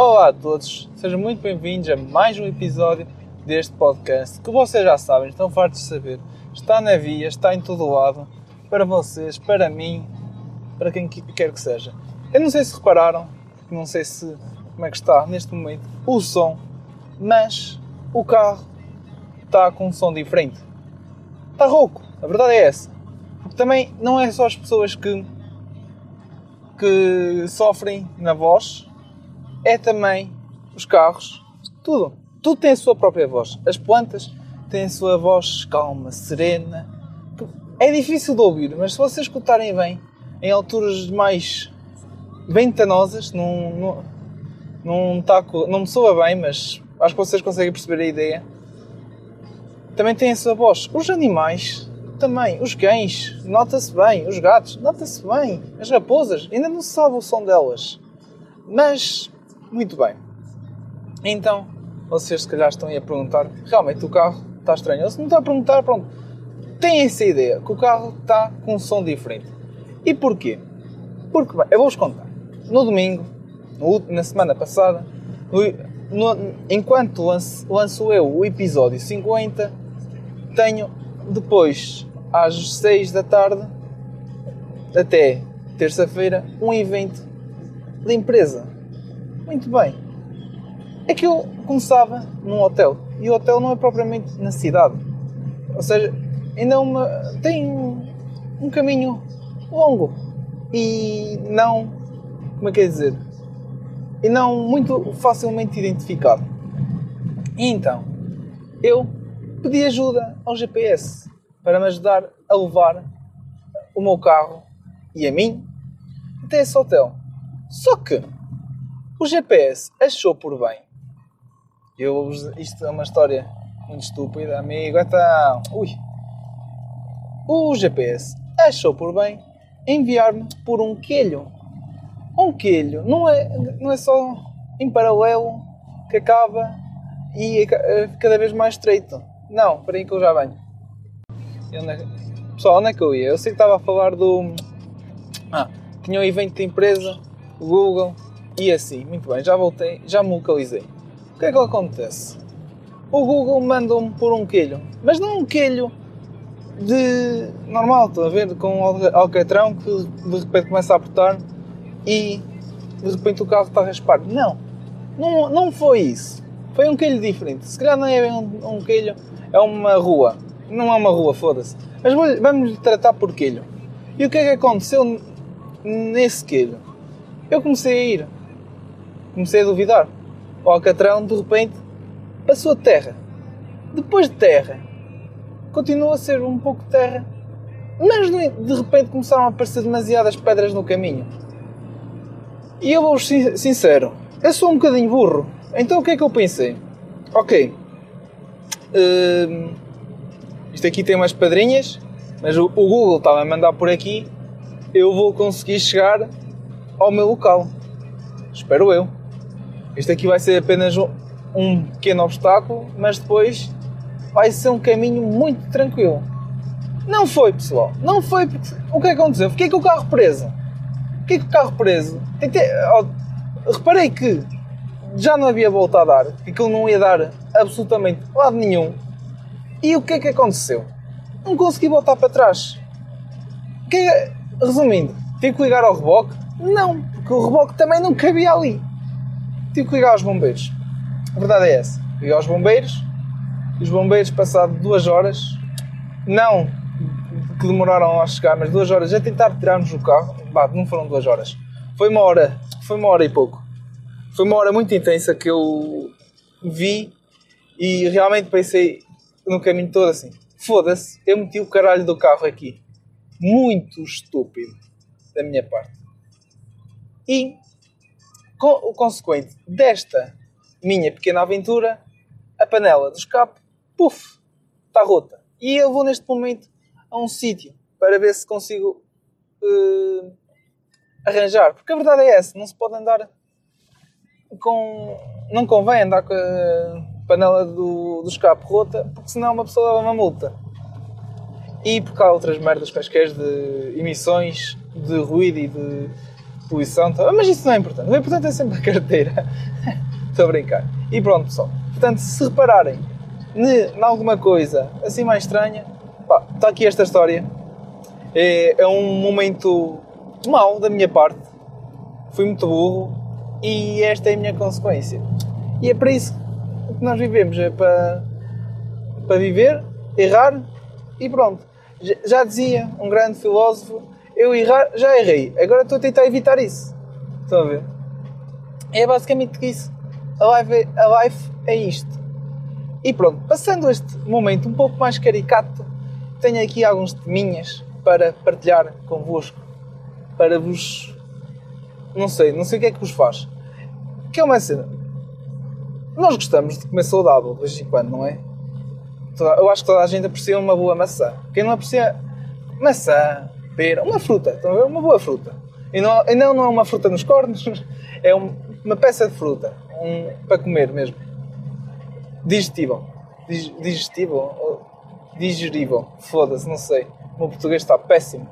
Olá a todos, sejam muito bem-vindos a mais um episódio deste podcast que vocês já sabem, estão fartos de saber. Está na via, está em todo lado, para vocês, para mim, para quem quer que seja. Eu não sei se repararam, não sei se como é que está neste momento o som, mas o carro está com um som diferente. Está rouco, a verdade é essa. Porque também não é só as pessoas que, que sofrem na voz, é também os carros, tudo. Tudo tem a sua própria voz. As plantas têm a sua voz calma, serena. É difícil de ouvir, mas se vocês escutarem bem, em alturas mais ventanosas, não, não, não, tá, não me soa bem, mas acho que vocês conseguem perceber a ideia. Também tem a sua voz. Os animais também. Os cães, nota-se bem. Os gatos, nota-se bem. As raposas, ainda não se sabe o som delas. Mas muito bem. Então, vocês se calhar estão aí a perguntar, realmente o carro está estranho. Ou se não está a perguntar, pronto, têm essa ideia, que o carro está com um som diferente. E porquê? Porque, bem, eu vou-vos contar. No domingo, no, na semana passada, no, no, enquanto lanço, lanço eu o episódio 50, tenho depois, às 6 da tarde, até terça-feira, um evento da empresa muito bem. É que eu começava num hotel. E o hotel não é propriamente na cidade. Ou seja, ainda é uma, tem um, um caminho longo. E não. Como é que é dizer? E não muito facilmente identificado. E então, eu pedi ajuda ao GPS para me ajudar a levar o meu carro e a mim até esse hotel. Só que o GPS achou por bem. Eu, isto é uma história muito estúpida, amigo. Então, ui. O GPS achou por bem enviar-me por um quilho. Um quilho não é, não é só em paralelo que acaba e é cada vez mais estreito. Não, para aí que eu já venho. É Pessoal, onde é que eu ia? Eu sei que estava a falar do. Ah, tinha um evento de empresa, Google, e assim, muito bem, já voltei, já me localizei. O que é que acontece? O Google mandou-me por um quilho, mas não um quilho de normal, estou a ver, com um alcatrão que de repente começa a apertar e de repente o carro está a raspar. Não, não, não foi isso. Foi um quilho diferente. Se calhar não é bem um, um quilho, é uma rua. Não é uma rua, foda-se. Mas vamos tratar por quilho. E o que é que aconteceu nesse quilho? Eu comecei a ir comecei a duvidar. O Alcatrão, de repente, passou a terra. Depois de terra, continua a ser um pouco de terra. Mas de repente começaram a aparecer demasiadas pedras no caminho. E eu vou ser sincero, eu sou um bocadinho burro. Então o que é que eu pensei? Ok, uh, isto aqui tem umas pedrinhas, mas o, o Google está a mandar por aqui, eu vou conseguir chegar ao meu local. Espero eu. Este aqui vai ser apenas um, pequeno obstáculo, mas depois vai ser um caminho muito tranquilo. Não foi, pessoal. Não foi porque. O que é que aconteceu? Fiquei com o carro preso. Fiquei com o carro preso. Tentei... Reparei que já não havia volta a dar, que aquilo não ia dar absolutamente lado nenhum. E o que é que aconteceu? Não consegui voltar para trás. Que, é, resumindo, tive que ligar ao reboque? Não, porque o reboque também não cabia ali tive que ligar aos bombeiros. A verdade é essa. Liguei aos bombeiros e os bombeiros, passado duas horas, não que demoraram a chegar, mas duas horas a tentar tirar-nos o carro, bah, não foram duas horas. Foi uma hora, foi uma hora e pouco. Foi uma hora muito intensa que eu vi e realmente pensei no caminho todo assim: foda-se, eu meti o caralho do carro aqui. Muito estúpido da minha parte. E o consequente desta minha pequena aventura, a panela do escape, puf, está rota. E eu vou neste momento a um sítio para ver se consigo uh, arranjar. Porque a verdade é essa, não se pode andar com. Não convém andar com a panela do, do escape rota, porque senão uma pessoa leva uma multa. E porque há outras merdas quaisquer de emissões, de ruído e de poluição, tá? mas isso não é importante. O importante é sempre a carteira. Estou a brincar. E pronto, pessoal. Portanto, se repararem em alguma coisa assim mais estranha, está aqui esta história. É, é um momento mau da minha parte. Fui muito burro e esta é a minha consequência. E é para isso que nós vivemos, é para, para viver, errar e pronto. Já dizia um grande filósofo, eu errar, já errei, agora estou a tentar evitar isso. Estão a ver? É basicamente isso. A life, a life é isto. E pronto, passando este momento um pouco mais caricato, tenho aqui alguns teminhas para partilhar convosco. Para vos. Não sei, não sei o que é que vos faz. Que é uma cena. Nós gostamos de comer saudável de vez em quando, não é? Eu acho que toda a gente aprecia uma boa maçã. Quem não aprecia maçã, pera, uma fruta, estão a ver? Uma boa fruta. E não, e não, não é uma fruta nos cornos, é um, uma peça de fruta um, para comer mesmo. Digestível. Digestível? Digerível. Foda-se, não sei. O meu português está péssimo.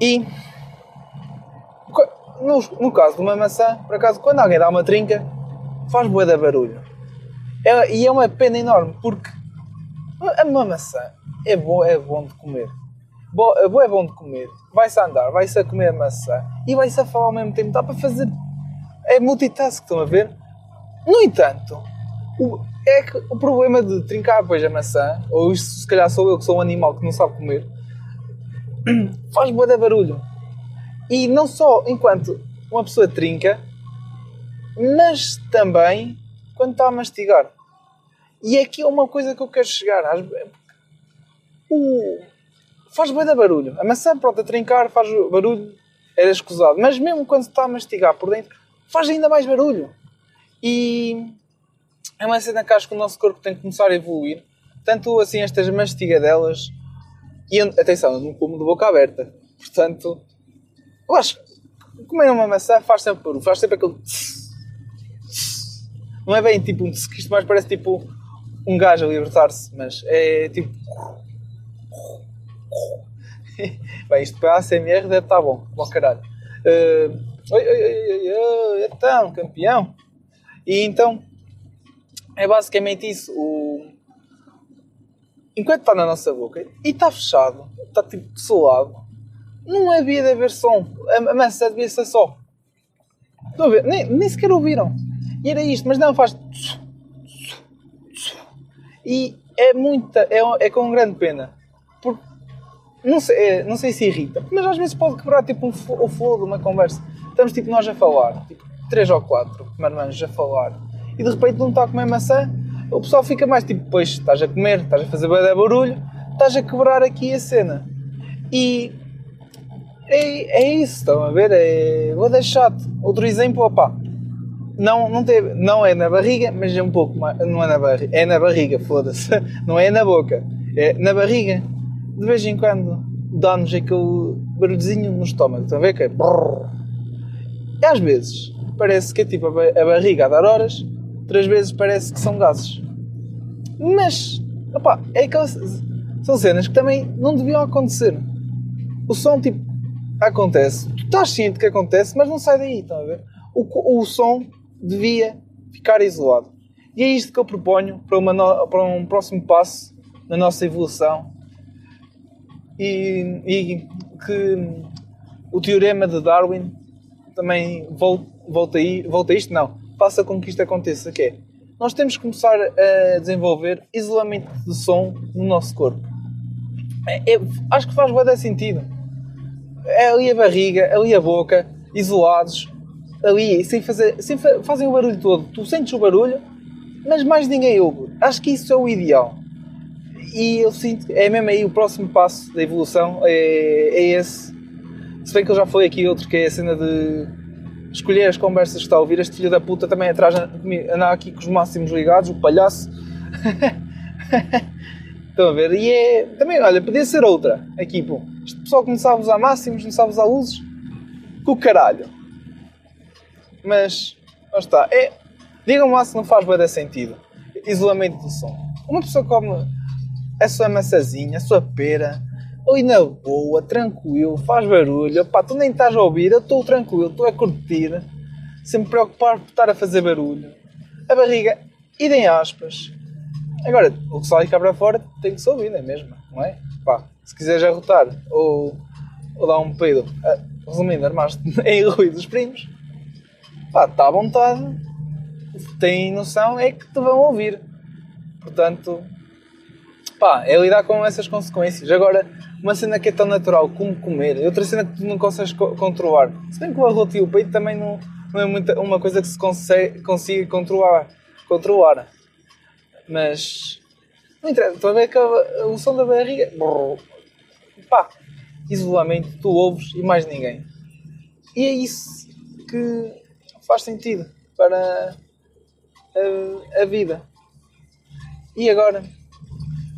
E no, no caso de uma maçã, por acaso, quando alguém dá uma trinca, faz boa da barulho. É, e é uma pena enorme, porque uma maçã é bom, é bom de comer. Bo, é bom, é bom de comer. Vai-se a andar, vai-se a comer maçã e vai-se a falar ao mesmo tempo. Dá para fazer. É multitask, estão a ver? No entanto, o, é que o problema de trincar depois a maçã, ou isto se calhar sou eu que sou um animal que não sabe comer, faz boa de barulho. E não só enquanto uma pessoa trinca, mas também quando está a mastigar. E aqui é uma coisa que eu quero chegar. O... Faz bem da barulho. A maçã, pronto, a trincar faz barulho, era escusado. Mas mesmo quando está a mastigar por dentro, faz ainda mais barulho. E é uma cena que acho que o nosso corpo tem que começar a evoluir. Tanto assim, estas mastigadelas. E atenção, eu não como de boca aberta. Portanto, eu acho que comer uma maçã faz sempre barulho, faz sempre aquele. Não é bem tipo um que isto mais parece tipo um gajo a libertar-se, mas é tipo. Bem, isto para a ACMR deve estar bom, bom caralho. Uh, oi, oi, oi, oi, então, campeão. E então, é basicamente isso. O... Enquanto está na nossa boca e está fechado, está tipo solado, não havia de haver som. A maçã devia ser só. Estão a ver? Nem, nem sequer ouviram. E era isto, mas não faz. E é muita, é, é com grande pena. Porque não sei, é, não sei se irrita, mas às vezes pode quebrar tipo um, o flow de uma conversa. Estamos tipo nós a falar, tipo três ou quatro marmanjos a falar, e de repente não está a comer maçã, o pessoal fica mais tipo, pois estás a comer, estás a fazer barulho, estás a quebrar aqui a cena. E é, é isso, estão a ver? É, vou deixar-te. Outro exemplo, opá, não, não, teve, não é na barriga, mas é um pouco mais. Não é na barriga, é na barriga, foda-se. Não é na boca, é na barriga. De vez em quando dá-nos aquele barulhozinho no estômago, estão a ver? Que é. Brrr. E às vezes parece que é tipo a barriga a dar horas, outras vezes parece que são gases. Mas, opá, é aquelas, são cenas que também não deviam acontecer. O som, tipo, acontece, tu estás ciente que acontece, mas não sai daí, estão a ver? O, o som devia ficar isolado. E é isto que eu proponho para, uma no... para um próximo passo na nossa evolução. E, e, que o teorema de Darwin também volta, aí, volta isto, não, faça com que isto aconteça, que é, nós temos que começar a desenvolver isolamento de som no nosso corpo. É, é, acho que faz bastante sentido. É ali a barriga, ali a boca, isolados, ali sem fazer, sem fa fazem o barulho todo. Tu sentes o barulho, mas mais ninguém ouve. Acho que isso é o ideal. E eu sinto que é mesmo aí o próximo passo da evolução é, é esse. Se bem que eu já foi aqui outro que é a cena de escolher as conversas que está a ouvir. Este filho da puta também atrás anda aqui com os máximos ligados, o palhaço. Estão a ver? E é. Também, olha, podia ser outra. Aqui, pô. Este pessoal que não sabe usar máximos, não sabe usar luzes. Com o caralho. Mas, lá está. É, Digam-me lá se não faz bem sentido. Isolamento do som. Uma pessoa come a sua maçazinha, a sua pera, oi na boa, tranquilo, faz barulho, pá, tu nem estás a ouvir, eu estou tranquilo, estou a curtir, sem me preocupar por estar a fazer barulho. A barriga, idem aspas. Agora, o que sai cá para fora tem que se ouvir, não é mesmo? Não é? Pá, se quiseres arrotar ou, ou dar um peido, ah, resumindo, armaste em ruídos primos, pá, está à vontade, tem noção, é que te vão ouvir. Portanto, pá, é lidar com essas consequências. Agora, uma cena que é tão natural como comer, e outra cena que tu não consegues co controlar. Se bem que o arroto e o peito também não, não é muita, uma coisa que se consegue, consiga controlar. controlar. Mas, não interessa, estou a ver que o som da barriga, brrr, pá, isolamento, tu ouves e mais ninguém. E é isso que faz sentido para a, a vida. E agora?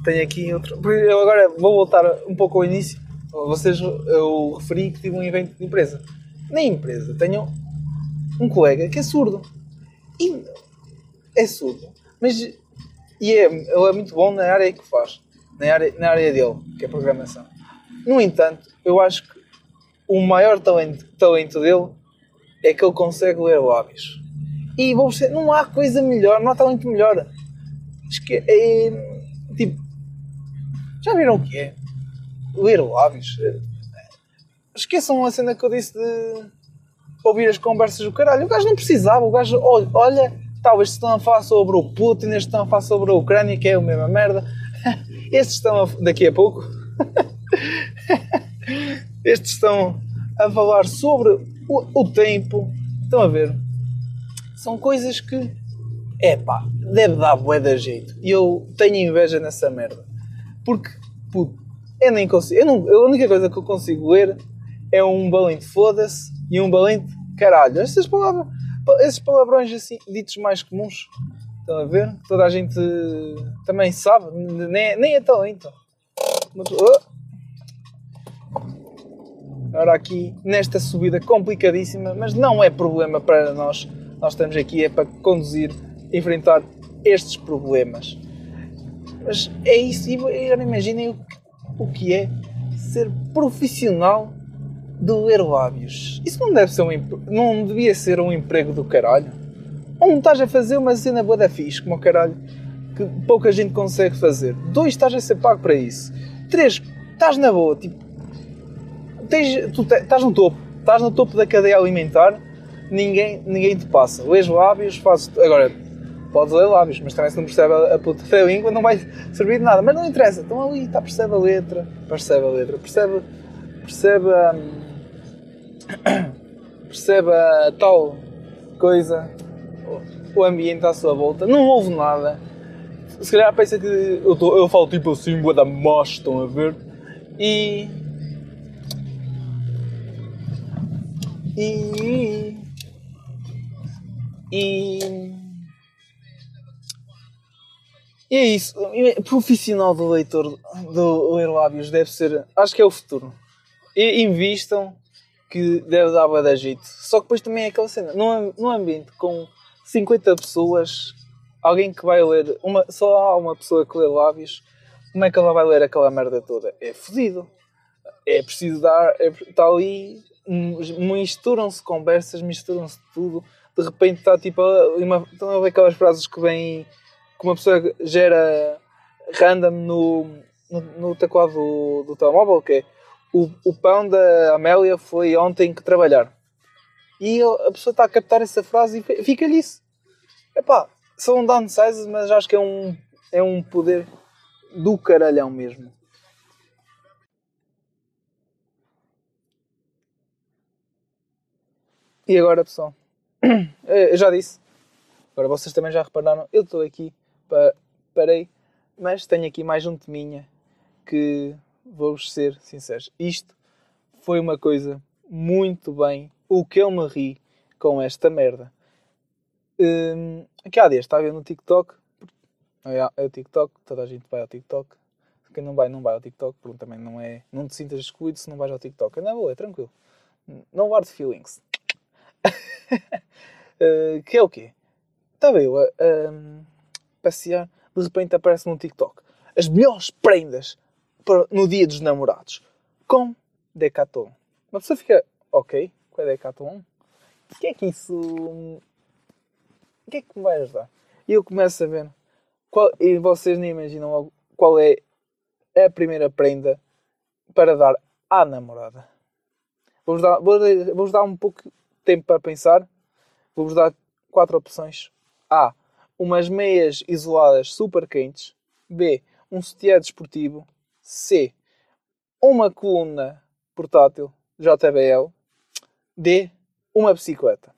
Tenho aqui outro. Eu agora vou voltar um pouco ao início. Vocês, eu referi que tive um evento de empresa. Na empresa tenho um colega que é surdo. E é surdo. Mas e é, ele é muito bom na área que faz. Na área, na área dele, que é programação. No entanto, eu acho que o maior talento, talento dele é que ele consegue ler lábios. E vou ser, não há coisa melhor, não há talento melhor. Acho que é. Tipo. Já viram o que é? Ler lábios. Esqueçam a cena que eu disse de ouvir as conversas do caralho. O gajo não precisava, o gajo olha, talvez estão a falar sobre o Putin, estes estão a falar sobre a Ucrânia, que é a mesma merda. Estes estão a, daqui a pouco. Estes estão a falar sobre o, o tempo. Estão a ver? São coisas que, é pá, deve dar bué da jeito. E eu tenho inveja nessa merda. Porque, puto, eu nem consigo. Eu não, a única coisa que eu consigo ler é um balente foda-se e um balente caralho. Estas palavras, esses palavrões assim, ditos mais comuns. Estão a ver? Toda a gente também sabe. Nem, nem é talento. Mas, oh. Agora aqui, nesta subida complicadíssima, mas não é problema para nós nós estamos aqui é para conduzir, enfrentar estes problemas. Mas é isso, e agora imaginem o, o que é ser profissional de ler lábios. Isso não deve ser um não devia ser um emprego do caralho. Não estás a fazer uma cena boa da fixe, como o caralho, que pouca gente consegue fazer. Dois, estás a ser pago para isso. Três, estás na boa, tipo, tens, tu estás no topo, estás no topo da cadeia alimentar ninguém, ninguém te passa. Lês lábios, fazes. Agora, podes ler lábios, mas também se não percebe a puta da língua não vai servir de nada. Mas não interessa, estão ali, está, percebe a letra, percebe a letra, percebe, percebe a. percebe a tal coisa, o ambiente à sua volta, não ouve nada. Se calhar pensa que eu, tô, eu falo tipo assim, boa da mocha, estão a ver? E. E. E. E é isso. Profissional do leitor do ler lábios deve ser. Acho que é o futuro. E invistam que deve dar bem da jeito. Só que depois também é aquela cena. Num, num ambiente com 50 pessoas, alguém que vai ler. Uma, só há uma pessoa que lê lábios. Como é que ela vai ler aquela merda toda? É fodido. É preciso dar. É, está ali. Misturam-se conversas, misturam-se tudo de repente está tipo uma, estão a ver aquelas frases que vêm que uma pessoa gera random no, no, no teclado do, do telemóvel, que é o, o pão da Amélia foi ontem que trabalhar. E a pessoa está a captar essa frase e fica-lhe isso. Epá, são downsizes, mas acho que é um, é um poder do caralhão mesmo. E agora, pessoal? Eh, eu já disse. Agora vocês também já repararam. Eu estou aqui, parei, mas tenho aqui mais um teminha que vou-vos ser sinceros. Isto foi uma coisa muito bem. O que eu me ri com esta merda. Aqui há dias estava a ver no TikTok. É, é o TikTok, toda a gente vai ao TikTok. Quem não vai, não vai ao TikTok, porque também não é. Não te sintas excluído se não vais ao TikTok. É na boa, é tranquilo. No hard feelings. uh, que é o quê? Estava eu a, a passear, de repente aparece num TikTok as melhores prendas no dia dos namorados com Decathlon. Uma pessoa fica, ok, qual é Decathlon? O que é que isso. O que é que me vai ajudar? E eu começo a ver. Qual, e vocês nem imaginam logo qual é a primeira prenda para dar à namorada. Vou-vos dar, vou, dar um pouco de tempo para pensar. Vou-vos dar quatro opções. A. Umas meias isoladas super quentes. B. Um sutiã desportivo. C. Uma coluna portátil JBL. D. Uma bicicleta.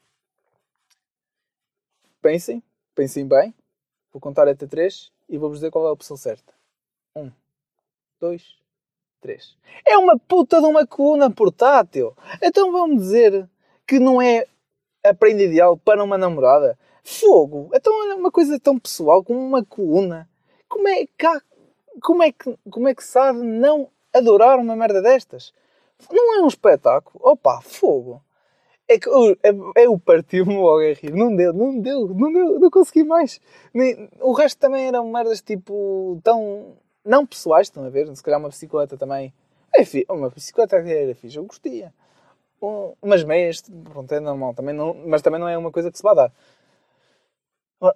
Pensem, pensem bem. Vou contar até 3 e vou-vos dizer qual é a opção certa. 1, 2, 3. É uma puta de uma coluna portátil. Então vamos dizer que não é a prenda ideal para uma namorada. Fogo! Então é uma coisa tão pessoal como uma coluna. Como é que, como é que, como é que sabe não adorar uma merda destas? Não é um espetáculo? Opa, fogo! É que eu, é, eu parti-me logo a rir. Não deu, não deu, não deu, não consegui mais. Nem, o resto também eram merdas tipo tão. não pessoais, estão a ver? Se calhar uma bicicleta também. É uma bicicleta era fixe, eu gostia. Um, umas meias, pronto, é normal, também não, mas também não é uma coisa que se vai dar.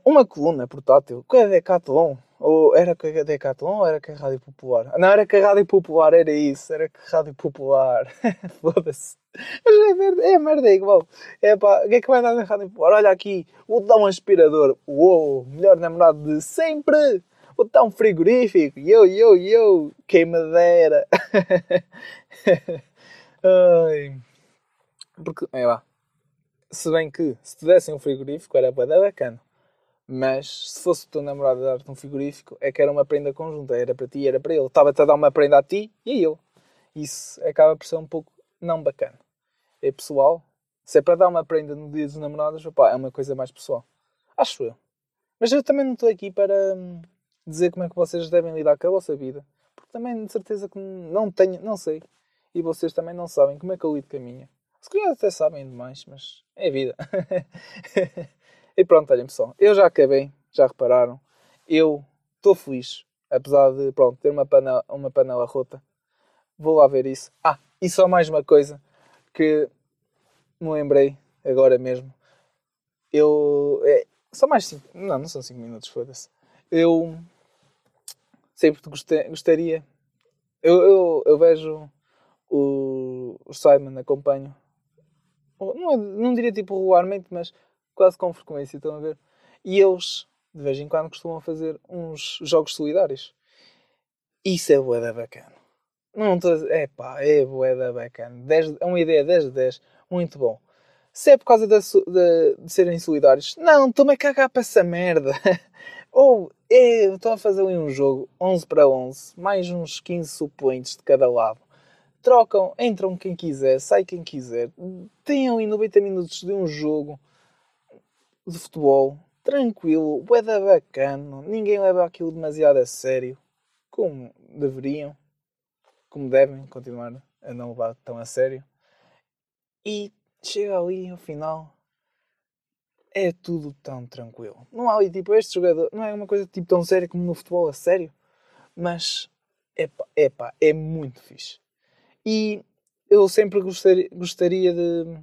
Uma coluna portátil, que é Decathlon, ou era que a Decathlon ou era que a Rádio Popular? Não, era que a Rádio Popular, era isso, era que a Rádio Popular. Foda-se. Mas é merda, é merda, é igual. É pá, o que é que vai dar na Rádio Popular? Olha aqui, dar um aspirador. Uou, melhor namorado de sempre. Dar um frigorífico. Yo, yo, yo, queimadeira. Ai. Porque, é lá. Se bem que, se te dessem um frigorífico, era bacana. Mas se fosse o teu namorado dar-te um frigorífico, é que era uma prenda conjunta. Era para ti era para ele. Estava-te a dar uma prenda a ti e a ele. Isso acaba por ser um pouco não bacana. É pessoal. Se é para dar uma prenda no dia dos namorados, opa, é uma coisa mais pessoal. Acho eu. Mas eu também não estou aqui para hum, dizer como é que vocês devem lidar com a vossa vida. Porque também de certeza que não tenho, não sei. E vocês também não sabem como é que eu lido com a minha. Se calhar até sabem demais, mas é vida. E pronto, olhem pessoal, eu já acabei, já repararam. Eu estou feliz, apesar de pronto, ter uma panela, uma panela rota. Vou lá ver isso. Ah, e só mais uma coisa que me lembrei agora mesmo. Eu. É, só mais 5. Não, não são 5 minutos, foda-se. Eu sempre gostaria. Eu, eu, eu vejo o, o Simon, acompanho. Não, não diria tipo regularmente, mas quase com frequência, estão a ver? E eles, de vez em quando, costumam fazer uns jogos solidários. Isso é boeda bacana. Não estou É pá, é boeda bacana. 10, é uma ideia 10 de 10. Muito bom. Se é por causa de, de, serem solidários, não, estou-me a cagar para essa merda. Ou é, estão a fazer ali um jogo 11 para 11, mais uns 15 suplentes de cada lado. Trocam, entram quem quiser, sai quem quiser. Têm ali 90 minutos de um jogo de futebol, tranquilo, bué bacana, ninguém leva aquilo demasiado a sério, como deveriam, como devem continuar a não levar tão a sério. E chega ali ao final, é tudo tão tranquilo. Não há ali tipo este jogador, não é uma coisa tipo tão séria como no futebol a sério, mas é pá, é muito fixe. E eu sempre gostaria, gostaria de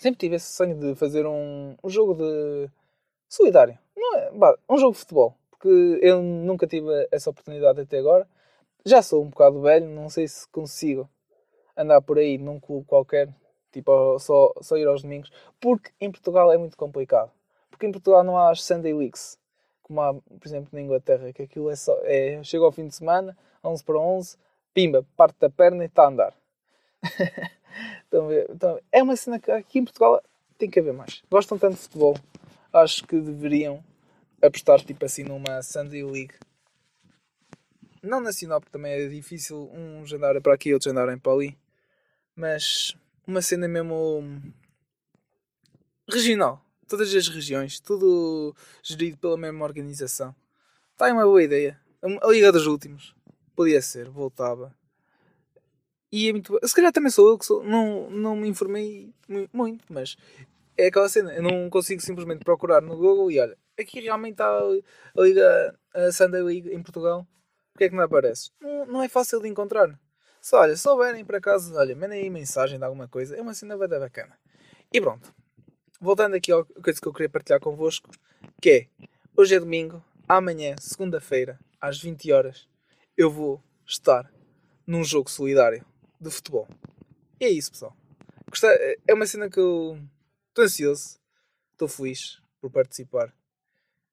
sempre tive esse sonho de fazer um, um jogo de solidário. Não é, um jogo de futebol. Porque eu nunca tive essa oportunidade até agora. Já sou um bocado velho, não sei se consigo andar por aí num clube qualquer, tipo só, só ir aos domingos, porque em Portugal é muito complicado. Porque em Portugal não há as Sunday Leagues, como há, por exemplo, na Inglaterra, que aquilo é só. É, chega ao fim de semana, 11 para 11, pimba, parte da perna e está a andar. Então, é uma cena que aqui em Portugal tem que haver mais. Gostam tanto de futebol. Acho que deveriam apostar tipo assim numa Sunday League. Não nacional, porque também é difícil uns andarem para aqui outros andarem para ali. Mas uma cena mesmo regional. Todas as regiões, tudo gerido pela mesma organização. Está aí uma boa ideia. A Liga dos Últimos. Podia ser, voltava. E é muito. Se calhar também sou eu que sou, não, não me informei muito, mas é aquela cena. Eu não consigo simplesmente procurar no Google e olha, aqui realmente está a Liga a Sunday League em Portugal. Porquê é que não apareces? Não, não é fácil de encontrar. Só, olha, se souberem para casa, olha, mandem aí mensagem de alguma coisa. É uma cena bem bacana. E pronto. Voltando aqui à coisa que eu queria partilhar convosco, que é, hoje é domingo, amanhã, segunda-feira, às 20 horas, eu vou estar num jogo solidário de futebol. E é isso, pessoal. É uma cena que eu estou ansioso, estou feliz por participar.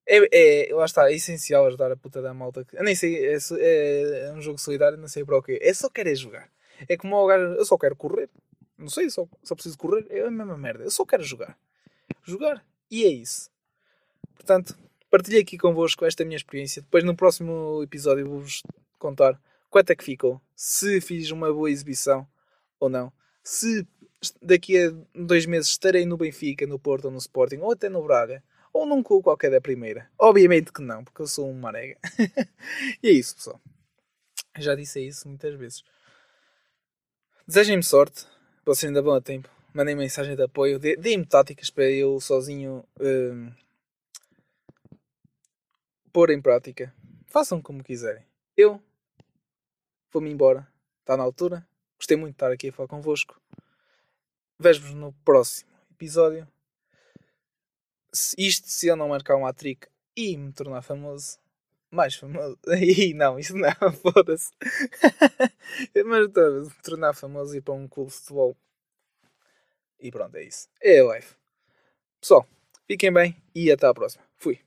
É, é, lá está, é essencial ajudar a puta da malta. Eu nem sei, é, é, é um jogo solidário, não sei para o quê. É só querer jogar. É como o gajo, eu só quero correr. Não sei, só, só preciso correr. É a mesma merda. Eu só quero jogar. Jogar. E é isso. Portanto, partilhei aqui convosco esta minha experiência. Depois no próximo episódio vou-vos contar quanto é que ficou. Se fiz uma boa exibição ou não. Se daqui a dois meses estarei no Benfica, no Porto ou no Sporting ou até no Braga ou num clube qualquer da primeira? Obviamente que não, porque eu sou um marega. e é isso, pessoal. Já disse isso muitas vezes. Desejem-me sorte. Vocês ainda vão a tempo. Mandem mensagem de apoio. Deem-me táticas para eu sozinho um, pôr em prática. Façam como quiserem. Eu vou-me embora. Está na altura. Gostei muito de estar aqui a falar convosco. Vejo-vos no próximo episódio isto se eu não marcar um hat-trick e me tornar famoso, mais famoso. E não, isso não, foda-se. Mas estou me tornar famoso e ir para um clube de futebol. E pronto, é isso. É a life. Pessoal, fiquem bem e até à próxima. Fui.